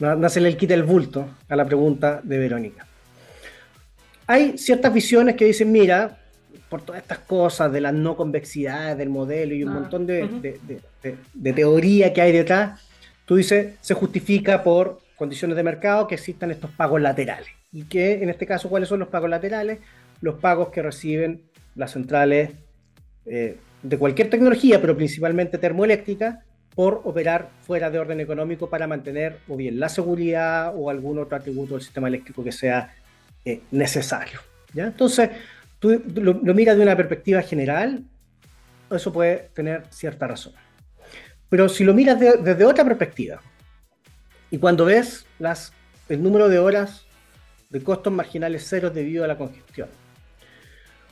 no, no hacerle el quite el bulto a la pregunta de Verónica hay ciertas visiones que dicen, mira, por todas estas cosas de las no convexidades del modelo y un ah, montón de, teoría que hay detrás, tú dices, se justifica por condiciones de mercado que existan estos pagos laterales. Y que en este caso, ¿cuáles son los pagos laterales? Los pagos que reciben las centrales eh, de cualquier tecnología, pero principalmente termoeléctrica, por operar fuera de orden económico para mantener o bien la seguridad o algún otro atributo del sistema eléctrico que sea eh, necesario. ¿ya? Entonces, tú lo, miras de una perspectiva general, eso puede tener cierta razón. Pero si lo miras desde otra perspectiva, y cuando ves las, el número de horas de costos marginales ceros debido a la congestión,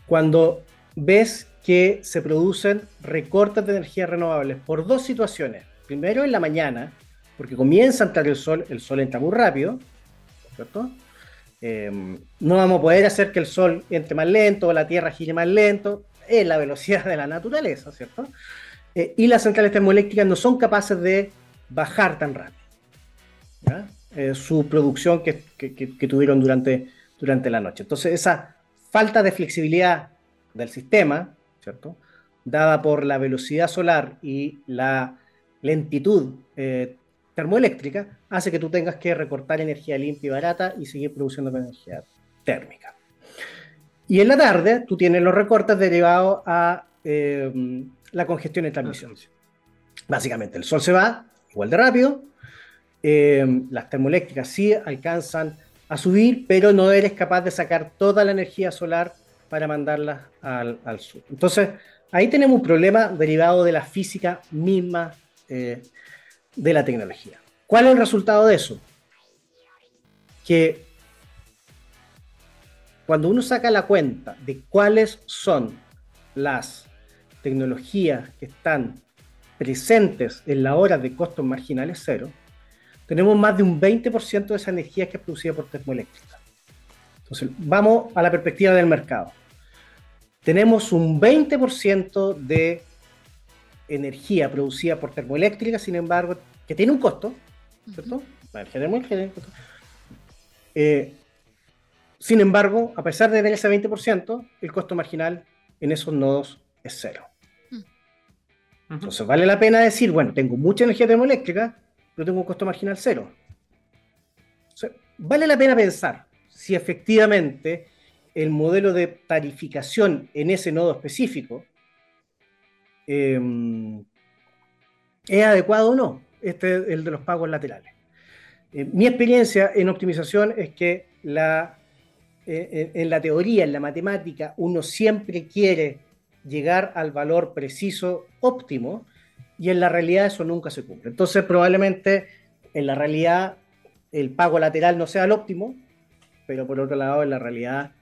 cuando ves que se producen recortes de energía renovables por dos situaciones. Primero en la mañana, porque comienza a entrar el sol, el sol entra muy rápido, ¿cierto? Eh, no vamos a poder hacer que el Sol entre más lento o la Tierra gire más lento, es la velocidad de la naturaleza, ¿cierto? Eh, y las centrales termoeléctricas no son capaces de bajar tan rápido eh, su producción que, tuvieron durante, durante la noche. Entonces, esa falta de flexibilidad del sistema, ¿cierto? Dada por la velocidad solar y la lentitud termoeléctrica hace que tú tengas que recortar energía limpia y barata y seguir produciendo energía térmica. Y en la tarde tú tienes los recortes derivados a eh, la congestión en transmisión. Básicamente, el sol se va igual de rápido, eh, las termoeléctricas sí alcanzan a subir, pero no eres capaz de sacar toda la energía solar para mandarla al, sur. Entonces, ahí tenemos un problema derivado de la física misma eh, de la tecnología. ¿Cuál es el resultado de eso? Que cuando uno saca la cuenta de cuáles son las tecnologías que están presentes en la hora de costos marginales cero, tenemos más de un 20% de esa energía que es producida por termoeléctrica. Entonces, vamos a la perspectiva del mercado. Tenemos un 20% de energía producida por termoeléctrica, sin embargo, que tiene un costo, ¿cierto? Eh, sin embargo, a pesar de tener ese 20%, el costo marginal en esos nodos es cero. Entonces vale la pena decir, bueno, tengo mucha energía termoeléctrica, pero tengo un costo marginal cero. vale la pena pensar si efectivamente el modelo de tarificación en ese nodo específico em, es adecuado o no. Este es el de los pagos laterales. Eh, mi experiencia en optimización es que la, eh, en la teoría, en la matemática, uno siempre quiere llegar al valor preciso óptimo y en la realidad eso nunca se cumple. Entonces probablemente en la realidad el pago lateral no sea el óptimo, pero por otro lado en la realidad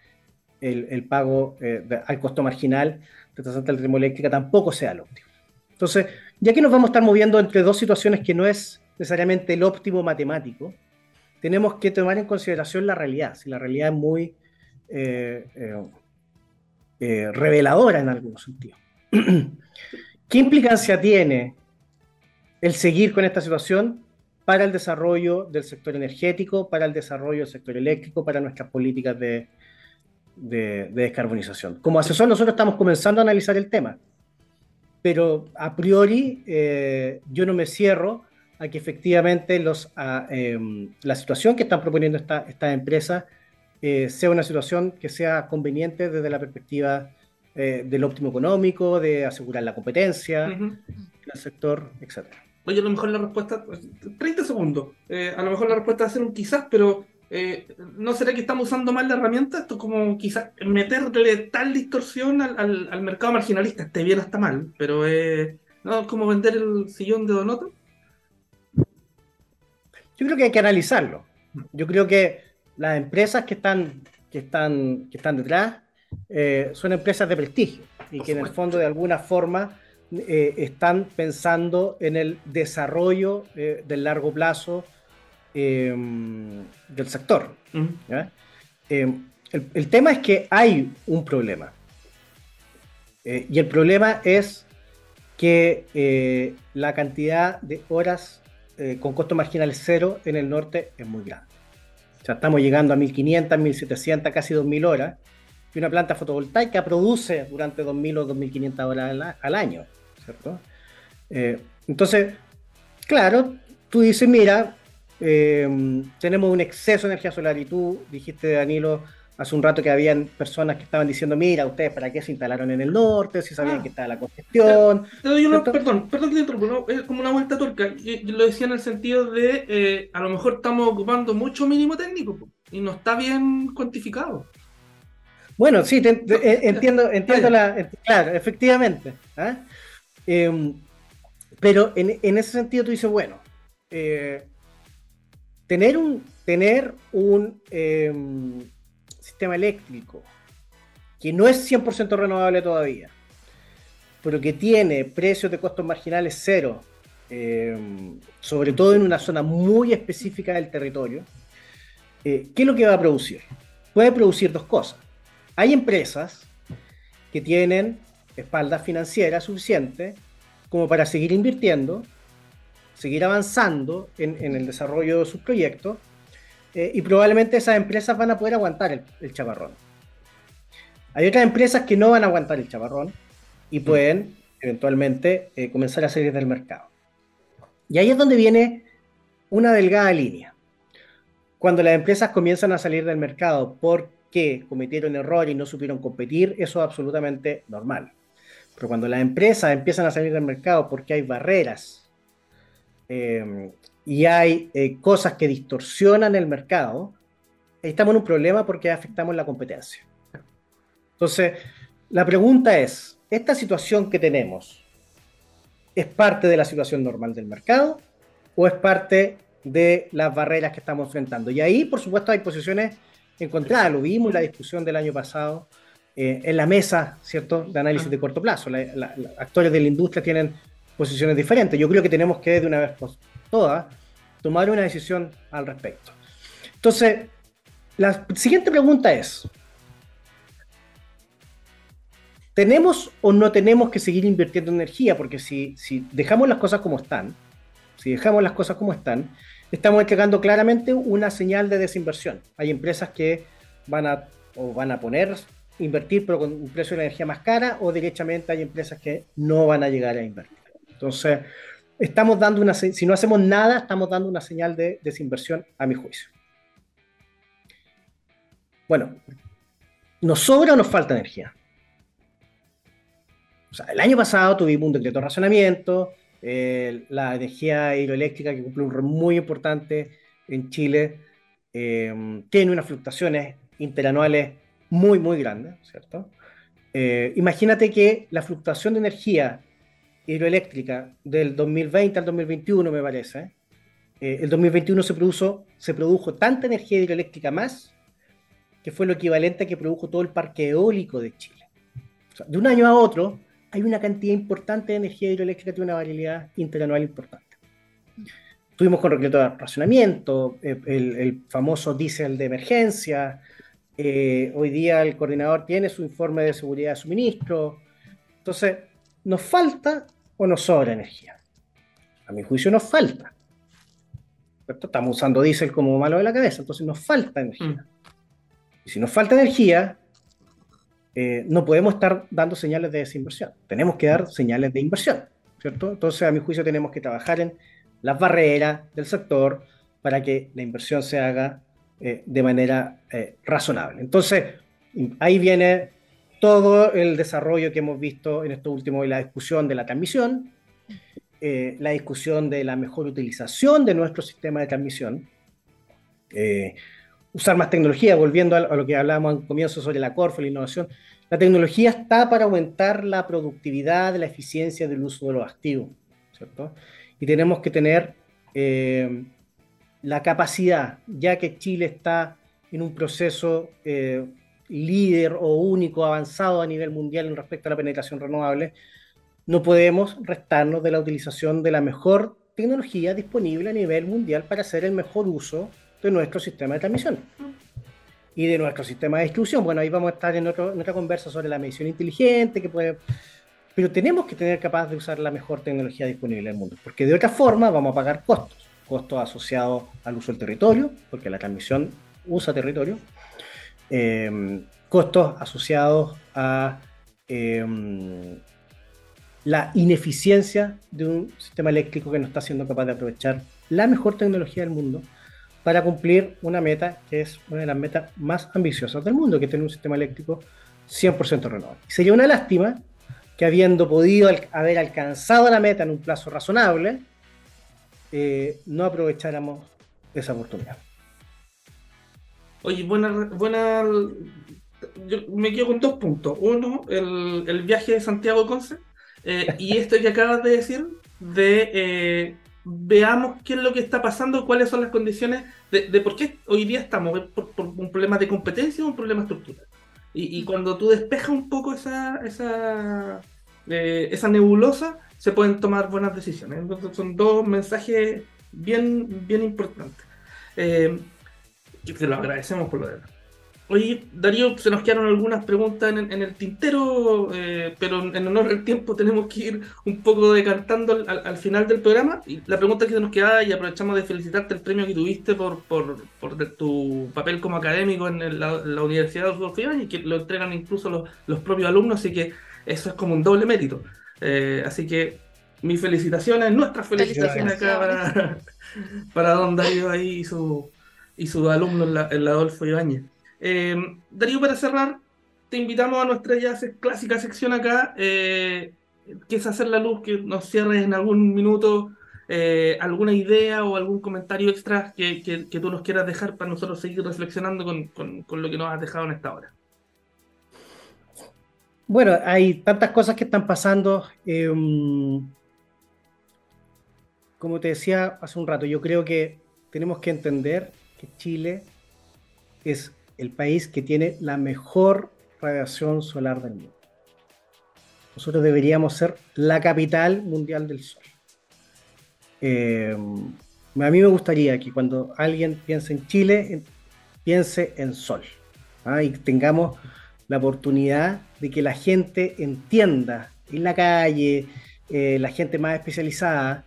el, pago eh, al costo marginal de esta central termoeléctrica tampoco sea el óptimo. Entonces, ya que nos vamos a estar moviendo entre dos situaciones que no es necesariamente el óptimo matemático, tenemos que tomar en consideración la realidad. Si la realidad es muy eh, eh, reveladora en algunos sentidos. ¿Qué implicancia tiene el seguir con esta situación para el desarrollo del sector energético, para el desarrollo del sector eléctrico, para nuestras políticas de, descarbonización? Como asesor nosotros estamos comenzando a analizar el tema, pero a priori eh, yo no me cierro a que efectivamente em, la situación que están proponiendo estas esta empresas eh, sea una situación que sea conveniente desde la perspectiva eh, del óptimo económico, de asegurar la competencia en el sector, etc. Oye, a lo mejor la respuesta, 30 pues, segundos, eh, a lo mejor la respuesta va a ser un quizás, pero ¿no será que estamos usando mal la herramienta? Esto es como quizás meterle tal distorsión al, al, mercado marginalista, esté bien hasta mal, pero ¿no? es como vender el sillón de Donoto. Yo creo que hay que analizarlo. Yo creo que las empresas que están, que están, que están detrás eh, son empresas de prestigio y que en el fondo de alguna forma eh, están pensando en el desarrollo eh, del largo plazo del sector. El, tema es que hay un problema. y el problema es que la cantidad de horas con costo marginal cero en el norte es muy grande. O sea, estamos llegando a 1500, 1700, casi 2000 horas y una planta fotovoltaica produce durante 2.000 o 2.500 horas al, año, ¿cierto? Eh, entonces, claro, tú dices, mira, eh, tenemos un exceso de energía solar y tú dijiste, Danilo, hace un rato que habían personas que estaban diciendo, mira, ustedes para qué se instalaron en el norte, si sabían ah. que estaba la congestión. perdón, perdón que te interrumpo, es como una vuelta turca. Yo, lo decía en el sentido de, eh, a lo mejor estamos ocupando mucho mínimo técnico y no está bien cuantificado. Bueno, sí, eh, entiendo, entiendo la. Claro, efectivamente. Em, pero en, ese sentido tú dices, bueno, eh, tener un, tener un em, sistema eléctrico que no es 100% renovable todavía, pero que tiene precios de costos marginales cero, em, sobre todo en una zona muy específica del territorio, eh, ¿qué es lo que va a producir? Puede producir dos cosas hay empresas que tienen espalda financiera suficiente como para seguir invirtiendo, seguir avanzando en, el desarrollo de sus proyectos eh, y probablemente esas empresas van a poder aguantar el, chaparrón. Hay otras empresas que no van a aguantar el chaparrón y pueden eventualmente eh, comenzar a salir del mercado. Y ahí es donde viene una delgada línea. Cuando las empresas comienzan a salir del mercado por que cometieron errores y no supieron competir, eso es absolutamente normal. Pero cuando las empresas empiezan a salir del mercado porque hay barreras eh, y hay eh, cosas que distorsionan el mercado, estamos en un problema porque afectamos la competencia. Entonces, la pregunta es, ¿esta situación que tenemos es parte de la situación normal del mercado o es parte de las barreras que estamos enfrentando? Y ahí, por supuesto, hay posiciones encontradas, lo vimos en la discusión del año pasado eh, en la mesa, ¿cierto?, de análisis de corto plazo. los actores de la industria tienen posiciones diferentes. Yo creo que tenemos que, de una vez todas, tomar una decisión al respecto. Entonces, la siguiente pregunta es, ¿tenemos o no tenemos que seguir invirtiendo energía? Porque si, si dejamos las cosas como están, si dejamos las cosas como están, estamos entregando claramente una señal de desinversión. Hay empresas que van a, o van a poner invertir pero con un precio de la energía más cara o derechamente hay empresas que no van a llegar a invertir. Entonces, estamos dando una, si no hacemos nada, estamos dando una señal de desinversión a mi juicio. Bueno, ¿nos sobra o nos falta energía? O sea, el año pasado tuvimos un decreto de racionamiento, eh, la energía hidroeléctrica que cumple un rol muy importante en Chile, eh, tiene unas fluctuaciones interanuales muy, muy grande, ¿cierto? Eh, imagínate que la fluctuación de energía hidroeléctrica del 2020 al 2021, me parece, eh, el 2021 se, produjo, se produjo tanta energía hidroeléctrica más que fue lo equivalente a que produjo todo el parque eólico de Chile. de un año a otro hay una cantidad importante de energía hidroeléctrica tiene una variabilidad interanual importante. Tuvimos con recreto de racionamiento, eh, el, el famoso diésel de emergencia, eh, hoy día el coordinador tiene su informe de seguridad de suministro. Entonces, ¿nos falta o nos sobra energía? A mi juicio nos falta. Estamos usando diésel como malo de la cabeza, entonces nos falta energía. Mm. Y si nos falta energía, eh, no podemos estar dando señales de desinversión. Tenemos que dar señales de inversión, ¿cierto? Entonces, a mi juicio, tenemos que trabajar en las barreras del sector para que la inversión se haga eh, de manera eh, razonable. Entonces, ahí viene todo el desarrollo que hemos visto en esto último y la discusión de la transmisión, eh, la discusión de la mejor utilización de nuestro sistema de transmisión, usar más tecnología, volviendo a, lo que hablábamos al comienzo sobre la Corfo, la innovación. La tecnología está para aumentar la productividad, la eficiencia del uso de los activos, ¿cierto? Y tenemos que tener la capacidad, ya que Chile está en un proceso eh, líder o único avanzado a nivel mundial en respecto a la penetración renovable, no podemos restarnos de la utilización de la mejor tecnología disponible a nivel mundial para hacer el mejor uso de nuestro sistema de transmisión y de nuestro sistema de distribución. Bueno, ahí vamos a estar en, en otra conversa sobre la medición inteligente, que puede... pero tenemos que tener capaz de usar la mejor tecnología disponible en el mundo, porque de otra forma vamos a pagar costos costos asociados al uso del territorio, porque la transmisión usa territorio, em, costos asociados a em, la ineficiencia de un sistema eléctrico que no está siendo capaz de aprovechar la mejor tecnología del mundo para cumplir una meta que es una de las metas más ambiciosas del mundo, que es tener un sistema eléctrico 100% renovable. sería una lástima que habiendo podido haber alcanzado la meta en un plazo razonable, eh, no aprovecháramos esa oportunidad. Oye, buena, buena. Yo me quedo con dos puntos. Uno, el, viaje de Santiago Conce. Eh, y esto que acabas de decir, de eh, veamos qué es lo que está pasando, cuáles son las condiciones de, por qué hoy día estamos, por, un problema de competencia o un problema estructural. Y, y cuando tú despejas un poco esa, esa, esa nebulosa, se pueden tomar buenas decisiones. Entonces son dos mensajes bien, bien importantes. Eh, te lo agradecemos por lo demás. Oye, Darío, se nos quedaron algunas preguntas en, el tintero, eh, pero en honor al tiempo tenemos que ir un poco decantando al, final del programa. Y la pregunta que se nos queda, y aprovechamos de felicitarte el premio que tuviste por, por, por tu papel como académico en la, Universidad de Adolfo y que lo entregan incluso los, los propios alumnos, así que eso es como un doble mérito. Eh, así que mis felicitaciones, nuestras felicitaciones, acá para, para, don Darío ahí y su, y su alumno, el Adolfo Ibáñez. Eh, Darío, para cerrar, te invitamos a nuestra ya clásica sección acá, eh, que es hacer la luz, que nos cierres en algún minuto eh, alguna idea o algún comentario extra que, que, tú nos quieras dejar para nosotros seguir reflexionando con, con, con, lo que nos has dejado en esta hora. Bueno, hay tantas cosas que están pasando. Em, como te decía hace un rato, yo creo que tenemos que entender Chile es el país que tiene la mejor radiación solar del mundo. Nosotros deberíamos ser la capital mundial del sol. Eh, a mí me gustaría que cuando alguien piense en Chile, piense en sol. ¿ah? Y tengamos la oportunidad de que la gente entienda en la calle, eh, la gente más especializada,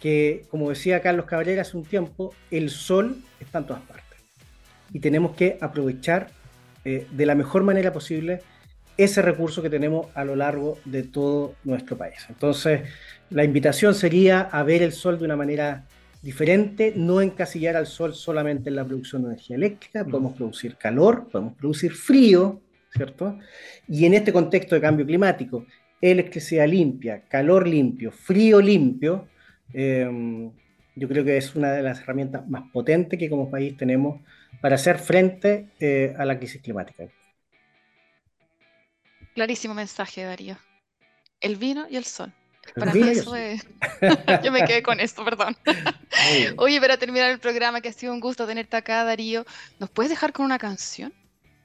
que, como decía Carlos Cabrera hace un tiempo, el sol está en todas partes. Y tenemos que aprovechar eh, de la mejor manera posible ese recurso que tenemos a lo largo de todo nuestro país. Entonces, la invitación sería a ver el sol de una manera diferente, no encasillar al sol solamente en la producción de energía eléctrica, podemos producir calor, podemos producir frío, ¿cierto? Y en este contexto de cambio climático, electricidad limpia, calor limpio, frío limpio, Em, yo creo que es una de las herramientas más potentes que como país tenemos para hacer frente eh, a la crisis climática. Clarísimo mensaje, Darío. El vino y el sol. Para mí eso es... Yo me quedé con esto, perdón. Oye, para terminar el programa, que ha sido un gusto tenerte acá, Darío, ¿nos puedes dejar con una canción?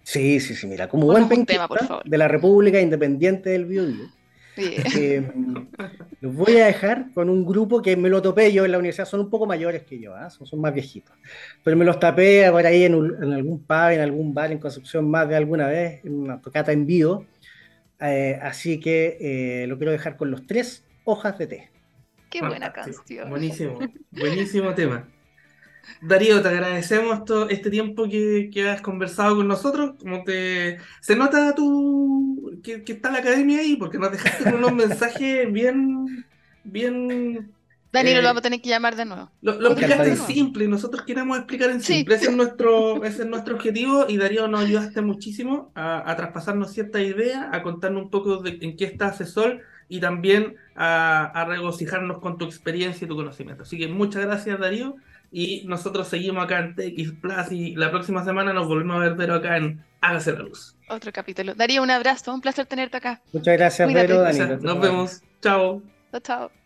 Sí, sí, sí, mira, como buen tema, por favor. de la República Independiente del Biobío eh, los voy a dejar con un grupo que me lo topé yo en la universidad, son un poco mayores que yo, ¿ah? son, más viejitos, pero me los tapé por ahí en, algún pub, en algún bar en Concepción más de alguna vez, en una tocata en vivo, eh, así que eh, lo quiero dejar con los tres hojas de té. Qué buena canción. Buenísimo, buenísimo tema. Darío, te agradecemos todo este tiempo que, has conversado con nosotros. Como te se nota tu que, está la academia ahí, porque nos dejaste con unos mensajes bien, bien. Dani, lo eh, vamos a tener que llamar de nuevo. Lo, explicaste en simple nosotros queremos explicar en simple. Ese, es nuestro, ese es nuestro objetivo y Darío nos ayudaste muchísimo a, traspasarnos cierta idea, a contarnos un poco de en qué está Asesor y también a, a regocijarnos con tu experiencia y tu conocimiento. Así que muchas gracias, Darío. Y nosotros seguimos acá en TX Plus y la próxima semana nos volvemos a ver, pero acá en Hágase la Luz. Otro capítulo. Darío, un abrazo, un placer tenerte acá. Muchas gracias, Pedro. Nos vemos. Chao. Chao, chao.